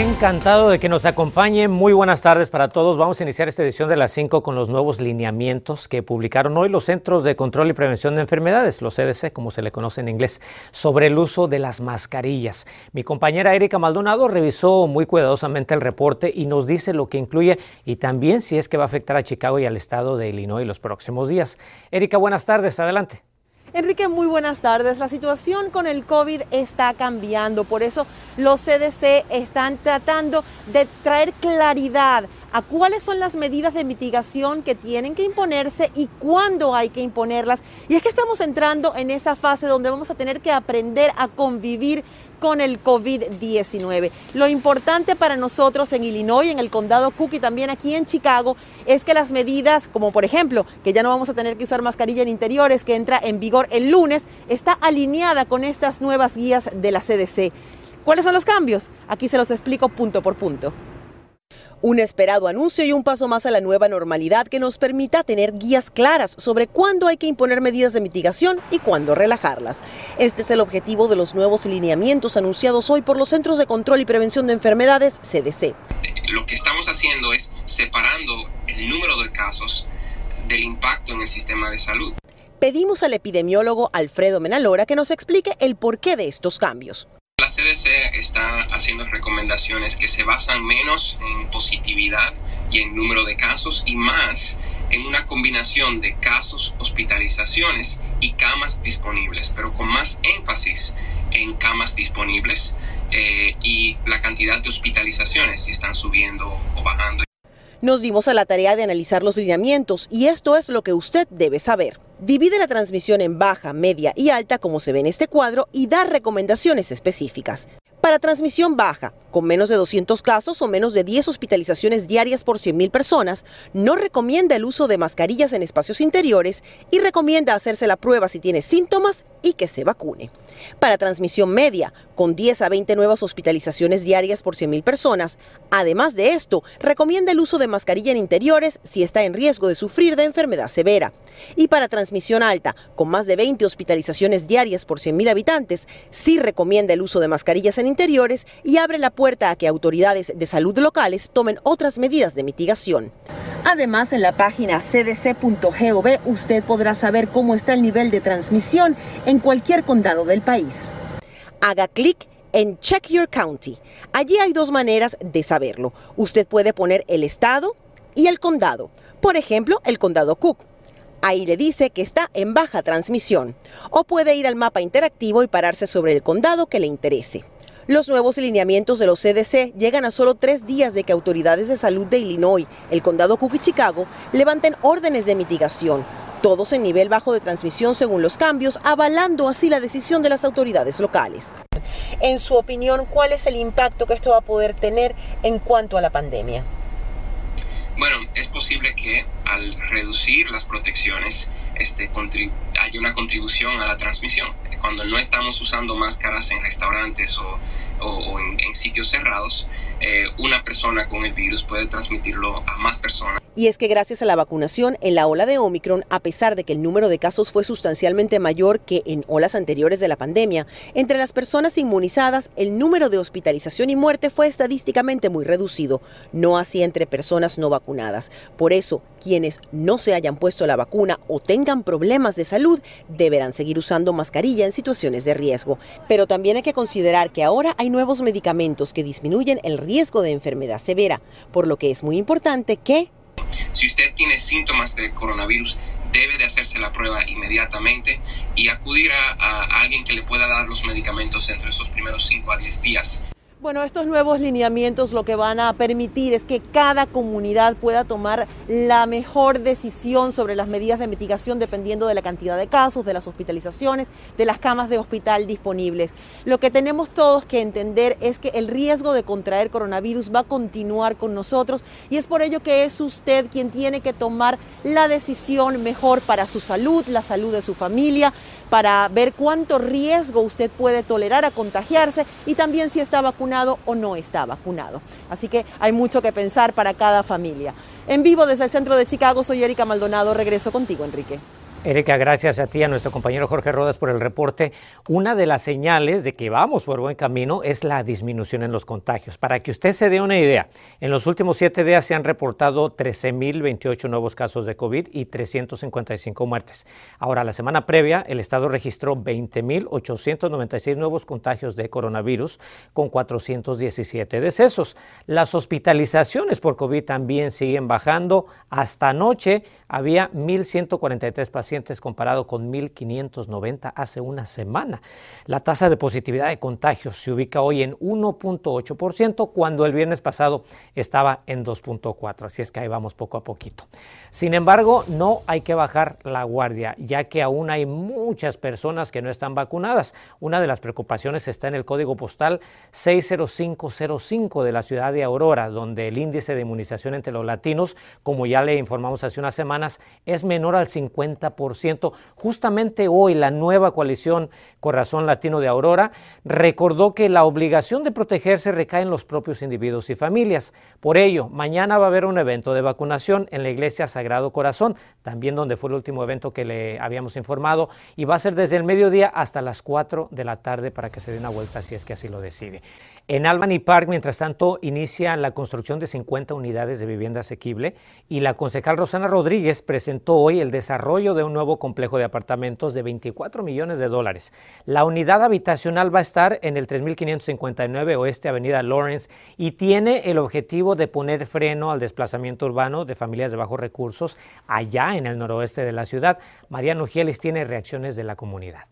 Encantado de que nos acompañen. Muy buenas tardes para todos. Vamos a iniciar esta edición de las 5 con los nuevos lineamientos que publicaron hoy los Centros de Control y Prevención de Enfermedades, los CDC, como se le conoce en inglés, sobre el uso de las mascarillas. Mi compañera Erika Maldonado revisó muy cuidadosamente el reporte y nos dice lo que incluye y también si es que va a afectar a Chicago y al estado de Illinois los próximos días. Erika, buenas tardes. Adelante. Enrique, muy buenas tardes. La situación con el COVID está cambiando, por eso los CDC están tratando de traer claridad a cuáles son las medidas de mitigación que tienen que imponerse y cuándo hay que imponerlas. Y es que estamos entrando en esa fase donde vamos a tener que aprender a convivir con el COVID-19. Lo importante para nosotros en Illinois, en el condado Cook y también aquí en Chicago, es que las medidas, como por ejemplo, que ya no vamos a tener que usar mascarilla en interiores, que entra en vigor el lunes, está alineada con estas nuevas guías de la CDC. ¿Cuáles son los cambios? Aquí se los explico punto por punto. Un esperado anuncio y un paso más a la nueva normalidad que nos permita tener guías claras sobre cuándo hay que imponer medidas de mitigación y cuándo relajarlas. Este es el objetivo de los nuevos lineamientos anunciados hoy por los Centros de Control y Prevención de Enfermedades, CDC. Lo que estamos haciendo es separando el número de casos del impacto en el sistema de salud. Pedimos al epidemiólogo Alfredo Menalora que nos explique el porqué de estos cambios. CDC está haciendo recomendaciones que se basan menos en positividad y en número de casos y más en una combinación de casos, hospitalizaciones y camas disponibles, pero con más énfasis en camas disponibles eh, y la cantidad de hospitalizaciones si están subiendo o bajando. Nos dimos a la tarea de analizar los lineamientos y esto es lo que usted debe saber. Divide la transmisión en baja, media y alta como se ve en este cuadro y da recomendaciones específicas. Para transmisión baja, con menos de 200 casos o menos de 10 hospitalizaciones diarias por 100.000 personas, no recomienda el uso de mascarillas en espacios interiores y recomienda hacerse la prueba si tiene síntomas y que se vacune. Para transmisión media, con 10 a 20 nuevas hospitalizaciones diarias por 100.000 personas, además de esto, recomienda el uso de mascarilla en interiores si está en riesgo de sufrir de enfermedad severa. Y para transmisión alta, con más de 20 hospitalizaciones diarias por 100.000 habitantes, sí recomienda el uso de mascarillas en interiores y abre la puerta a que autoridades de salud locales tomen otras medidas de mitigación. Además, en la página cdc.gov usted podrá saber cómo está el nivel de transmisión en cualquier condado del país. Haga clic en Check Your County. Allí hay dos maneras de saberlo. Usted puede poner el estado y el condado. Por ejemplo, el condado Cook. Ahí le dice que está en baja transmisión. O puede ir al mapa interactivo y pararse sobre el condado que le interese. Los nuevos lineamientos de los CDC llegan a solo tres días de que autoridades de salud de Illinois, el condado Cook y Chicago levanten órdenes de mitigación, todos en nivel bajo de transmisión según los cambios, avalando así la decisión de las autoridades locales. En su opinión, ¿cuál es el impacto que esto va a poder tener en cuanto a la pandemia? Bueno, es posible que al reducir las protecciones este, haya una contribución a la transmisión. Cuando no estamos usando máscaras en restaurantes o o, en, sitios cerrados, eh, una persona con el virus puede transmitirlo a más personas. Y es que gracias a la vacunación en la ola de Omicron, a pesar de que el número de casos fue sustancialmente mayor que en olas anteriores de la pandemia, entre las personas inmunizadas el número de hospitalización y muerte fue estadísticamente muy reducido, no así entre personas no vacunadas. Por eso, quienes no se hayan puesto la vacuna o tengan problemas de salud deberán seguir usando mascarilla en situaciones de riesgo. Pero también hay que considerar que ahora hay nuevos medicamentos que disminuyen el riesgo de enfermedad severa, por lo que es muy importante que... Si usted tiene síntomas de coronavirus, debe de hacerse la prueba inmediatamente y acudir a, alguien que le pueda dar los medicamentos entre esos primeros 5 a 10 días. Bueno, estos nuevos lineamientos lo que van a permitir es que cada comunidad pueda tomar la mejor decisión sobre las medidas de mitigación dependiendo de la cantidad de casos, de las hospitalizaciones, de las camas de hospital disponibles. Lo que tenemos todos que entender es que el riesgo de contraer coronavirus va a continuar con nosotros y es por ello que es usted quien tiene que tomar la decisión mejor para su salud, la salud de su familia, para ver cuánto riesgo usted puede tolerar a contagiarse y también si está vacunado o no está vacunado. Así que hay mucho que pensar para cada familia. En vivo desde el centro de Chicago, soy Erika Maldonado. Regreso contigo, Enrique. Erika, gracias a ti, a nuestro compañero Jorge Rodas por el reporte. Una de las señales de que vamos por buen camino es la disminución en los contagios. Para que usted se dé una idea, en los últimos siete días se han reportado 13.028 nuevos casos de COVID y 355 muertes. Ahora, la semana previa, el Estado registró 20.896 nuevos contagios de coronavirus con 417 decesos. Las hospitalizaciones por COVID también siguen bajando. Hasta anoche había 1.143 pacientes comparado con 1.590 hace una semana. La tasa de positividad de contagios se ubica hoy en 1.8% cuando el viernes pasado estaba en 2.4%, así es que ahí vamos poco a poquito. Sin embargo, no hay que bajar la guardia, ya que aún hay muchas personas que no están vacunadas. Una de las preocupaciones está en el código postal 60505 de la ciudad de Aurora, donde el índice de inmunización entre los latinos, como ya le informamos hace unas semanas, es menor al 50%. Justamente hoy la nueva coalición Corazón Latino de Aurora recordó que la obligación de protegerse recae en los propios individuos y familias. Por ello, mañana va a haber un evento de vacunación en la iglesia Sagrado Corazón, también donde fue el último evento que le habíamos informado, y va a ser desde el mediodía hasta las 4 de la tarde para que se dé una vuelta si es que así lo decide. En Albany Park, mientras tanto, inicia la construcción de 50 unidades de vivienda asequible y la concejal Rosana Rodríguez presentó hoy el desarrollo de un nuevo complejo de apartamentos de 24 millones de dólares. La unidad habitacional va a estar en el 3559 Oeste Avenida Lawrence y tiene el objetivo de poner freno al desplazamiento urbano de familias de bajos recursos allá en el noroeste de la ciudad. Mariano Gielis tiene reacciones de la comunidad.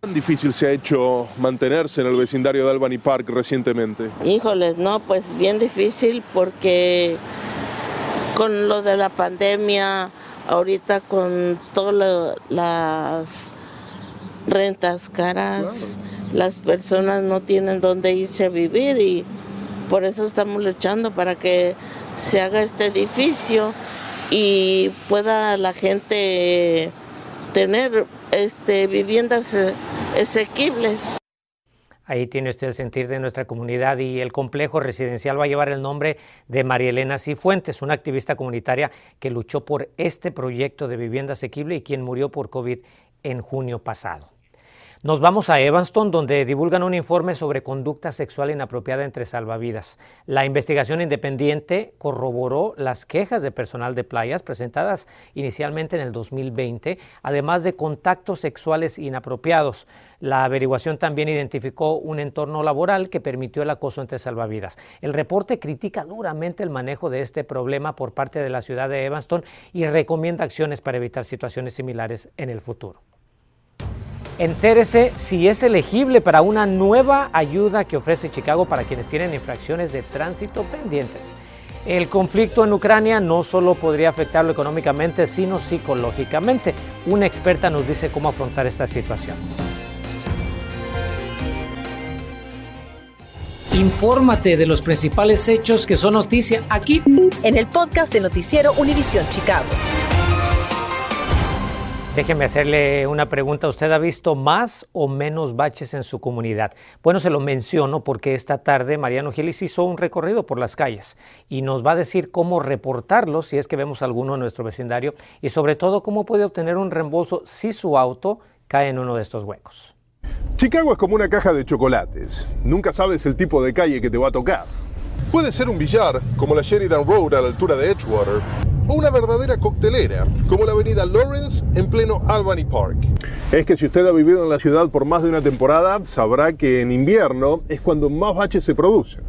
¿Cuán difícil se ha hecho mantenerse en el vecindario de Albany Park recientemente? Híjoles, no, pues bien difícil porque con lo de la pandemia, ahorita con todas las rentas caras, las personas no tienen dónde irse a vivir y por eso estamos luchando para que se haga este edificio y pueda la gente tener este, viviendas eh, asequibles. Ahí tiene usted el sentir de nuestra comunidad y el complejo residencial va a llevar el nombre de María Elena Cifuentes, una activista comunitaria que luchó por este proyecto de vivienda asequible y quien murió por COVID en junio pasado. Nos vamos a Evanston, donde divulgan un informe sobre conducta sexual inapropiada entre salvavidas. La investigación independiente corroboró las quejas de personal de playas presentadas inicialmente en el 2020, además de contactos sexuales inapropiados. La averiguación también identificó un entorno laboral que permitió el acoso entre salvavidas. El reporte critica duramente el manejo de este problema por parte de la ciudad de Evanston y recomienda acciones para evitar situaciones similares en el futuro. Entérese si es elegible para una nueva ayuda que ofrece Chicago para quienes tienen infracciones de tránsito pendientes. El conflicto en Ucrania no solo podría afectarlo económicamente, sino psicológicamente. Una experta nos dice cómo afrontar esta situación. Infórmate de los principales hechos que son noticia aquí en el podcast de Noticiero Univisión Chicago. Déjeme hacerle una pregunta. ¿Usted ha visto más o menos baches en su comunidad? Bueno, se lo menciono porque esta tarde Mariano Gilis hizo un recorrido por las calles y nos va a decir cómo reportarlos si es que vemos alguno en nuestro vecindario y sobre todo cómo puede obtener un reembolso si su auto cae en uno de estos huecos. Chicago es como una caja de chocolates. Nunca sabes el tipo de calle que te va a tocar. Puede ser un billar, como la Sheridan Road a la altura de Edgewater, o una verdadera coctelera, como la avenida Lawrence en pleno Albany Park. Es que si usted ha vivido en la ciudad por más de una temporada, sabrá que en invierno es cuando más baches se producen.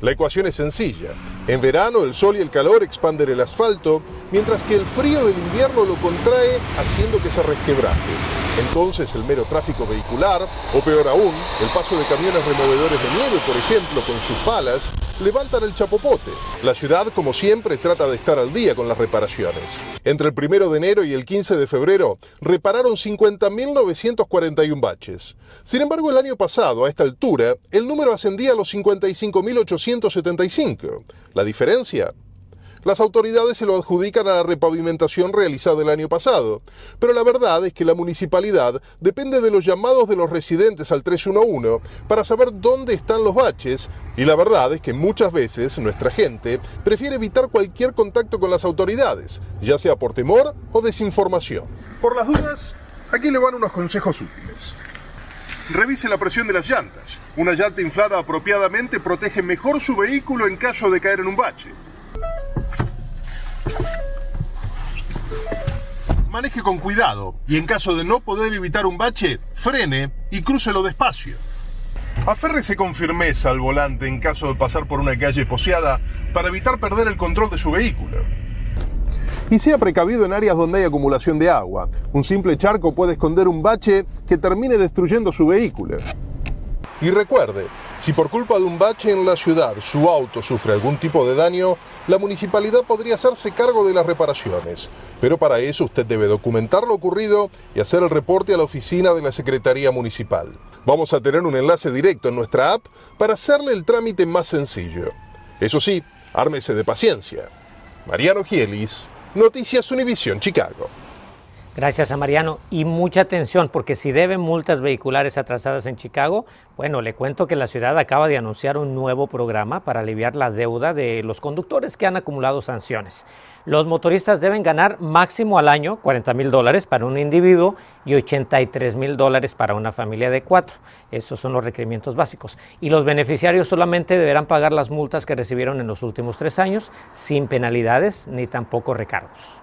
La ecuación es sencilla. En verano el sol y el calor expanden el asfalto, mientras que el frío del invierno lo contrae haciendo que se resquebraje. Entonces el mero tráfico vehicular, o peor aún, el paso de camiones removedores de nieve, por ejemplo, con sus palas, levantan el chapopote. La ciudad, como siempre, trata de estar al día con las reparaciones. Entre el 1 de enero y el 15 de febrero, repararon 50.941 baches. Sin embargo, el año pasado, a esta altura, el número ascendía a los 55.875. La diferencia, Las autoridades se lo adjudican a la repavimentación realizada el año pasado, pero la verdad es que la municipalidad depende de los llamados de los residentes al 311 para saber dónde están los baches y la verdad es que muchas veces nuestra gente prefiere evitar cualquier contacto con las autoridades, ya sea por temor o desinformación. Por las dudas, aquí le van unos consejos útiles. Revise la presión de las llantas. Una llanta inflada apropiadamente protege mejor su vehículo en caso de caer en un bache. Maneje con cuidado y en caso de no poder evitar un bache, frene y crúcelo despacio. Aférrese con firmeza al volante en caso de pasar por una calle poseada para evitar perder el control de su vehículo. Y sea precavido en áreas donde hay acumulación de agua. Un simple charco puede esconder un bache que termine destruyendo su vehículo. Y recuerde, si por culpa de un bache en la ciudad su auto sufre algún tipo de daño, la municipalidad podría hacerse cargo de las reparaciones. Pero para eso usted debe documentar lo ocurrido y hacer el reporte a la oficina de la Secretaría Municipal. Vamos a tener un enlace directo en nuestra app para hacerle el trámite más sencillo. Eso sí, ármese de paciencia. Mariano Gielis, Noticias Univisión Chicago. Gracias a Mariano. Y mucha atención, porque si deben multas vehiculares atrasadas en Chicago, bueno, le cuento que la ciudad acaba de anunciar un nuevo programa para aliviar la deuda de los conductores que han acumulado sanciones. Los motoristas deben ganar máximo al año 40 mil dólares para un individuo y 83 mil dólares para una familia de cuatro. Esos son los requerimientos básicos. Y los beneficiarios solamente deberán pagar las multas que recibieron en los últimos tres años, sin penalidades ni tampoco recargos.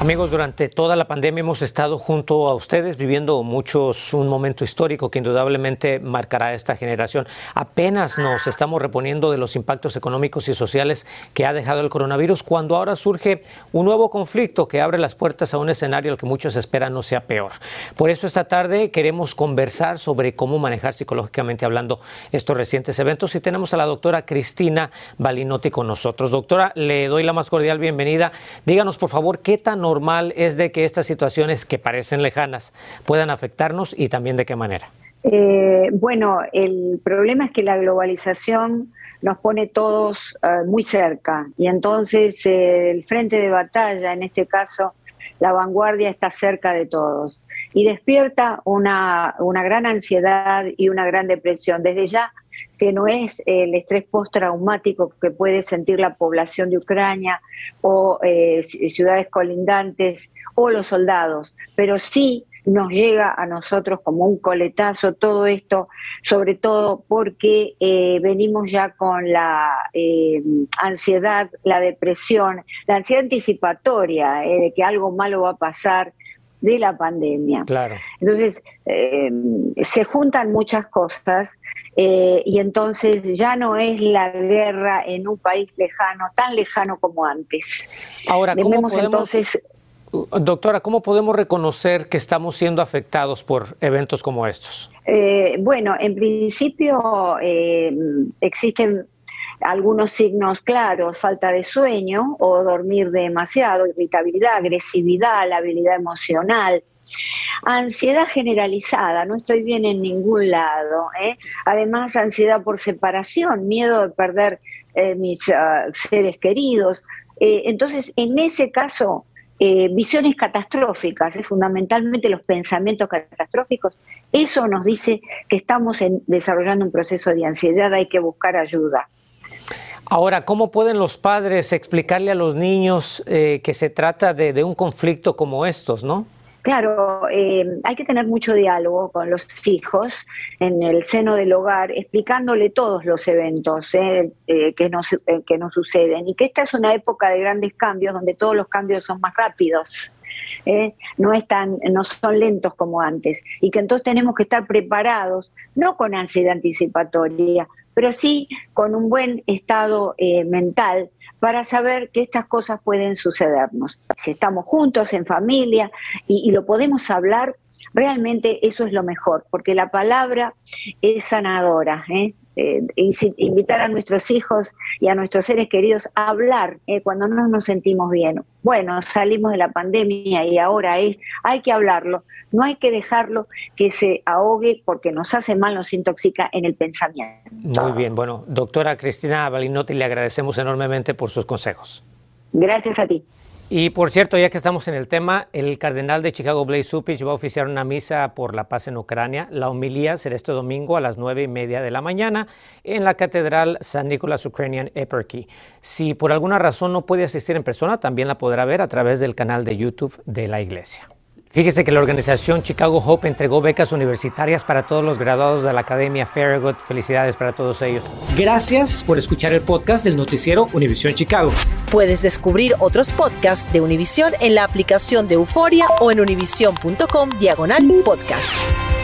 Amigos, durante toda la pandemia hemos estado junto a ustedes viviendo muchos un momento histórico que indudablemente marcará a esta generación. Apenas nos estamos reponiendo de los impactos económicos y sociales que ha dejado el coronavirus cuando ahora surge un nuevo conflicto que abre las puertas a un escenario al que muchos esperan no sea peor. Por eso esta tarde queremos conversar sobre cómo manejar psicológicamente hablando estos recientes eventos y tenemos a la doctora Cristina Balinotti con nosotros. Doctora, le doy la más cordial bienvenida. Díganos por favor qué tan normal es de que estas situaciones que parecen lejanas puedan afectarnos y también de qué manera? Eh, bueno, el problema es que la globalización nos pone todos uh, muy cerca y entonces eh, el frente de batalla, en este caso la vanguardia, está cerca de todos y despierta una, una gran ansiedad y una gran depresión. Desde ya que no es el estrés postraumático que puede sentir la población de Ucrania o eh, ciudades colindantes o los soldados, pero sí nos llega a nosotros como un coletazo todo esto, sobre todo porque eh, venimos ya con la eh, ansiedad, la depresión, la ansiedad anticipatoria de que algo malo va a pasar de la pandemia. Claro. Entonces, se juntan muchas cosas eh, y entonces ya no es la guerra en un país lejano, tan lejano como antes. Ahora, ¿cómo podemos, entonces, doctora, cómo podemos reconocer que estamos siendo afectados por eventos como estos? Eh, bueno, en principio eh, existen algunos signos claros, falta de sueño o dormir demasiado, irritabilidad, agresividad, la habilidad emocional, Ansiedad generalizada, no estoy bien en ningún lado. ¿eh? Además, ansiedad por separación, miedo de perder eh, mis ah, seres queridos. Eh, entonces, en ese caso, visiones catastróficas, fundamentalmente los pensamientos catastróficos, eso nos dice que estamos desarrollando un proceso de ansiedad, hay que buscar ayuda. Ahora, ¿cómo pueden los padres explicarle a los niños que se trata de, de un conflicto como estos, no? Claro, eh, hay que tener mucho diálogo con los hijos en el seno del hogar, explicándole todos los eventos eh, eh, que, nos, que nos suceden y que esta es una época de grandes cambios donde todos los cambios son más rápidos. no, están, no son lentos como antes y que entonces tenemos que estar preparados, no con ansiedad anticipatoria, pero sí con un buen estado mental para saber que estas cosas pueden sucedernos. Si estamos juntos en familia y, lo podemos hablar, realmente eso es lo mejor, porque la palabra es sanadora. ¿eh? Eh, invitar a nuestros hijos y a nuestros seres queridos a hablar eh, cuando no nos sentimos bien. Bueno, salimos de la pandemia y ahora es, hay que hablarlo, no hay que dejarlo que se ahogue porque nos hace mal, nos intoxica en el pensamiento. Muy bien, bueno, doctora Cristina Balinotti, le agradecemos enormemente por sus consejos. Gracias a ti. Y por cierto, ya que estamos en el tema, el cardenal de Chicago, Blaise Supich, va a oficiar una misa por la paz en Ucrania. La homilía será este domingo a las nueve y media de la mañana en la Catedral San Nicolás Ukrainian Eparchy. Si por alguna razón no puede asistir en persona, también la podrá ver a través del canal de YouTube de la iglesia. Fíjese que la organización Chicago Hope entregó becas universitarias para todos los graduados de la Academia Farragut. Felicidades para todos ellos. Gracias por escuchar el podcast del noticiero Univisión Chicago. Puedes descubrir otros podcasts de Univisión en la aplicación de Euforia o en univision.com diagonal podcast.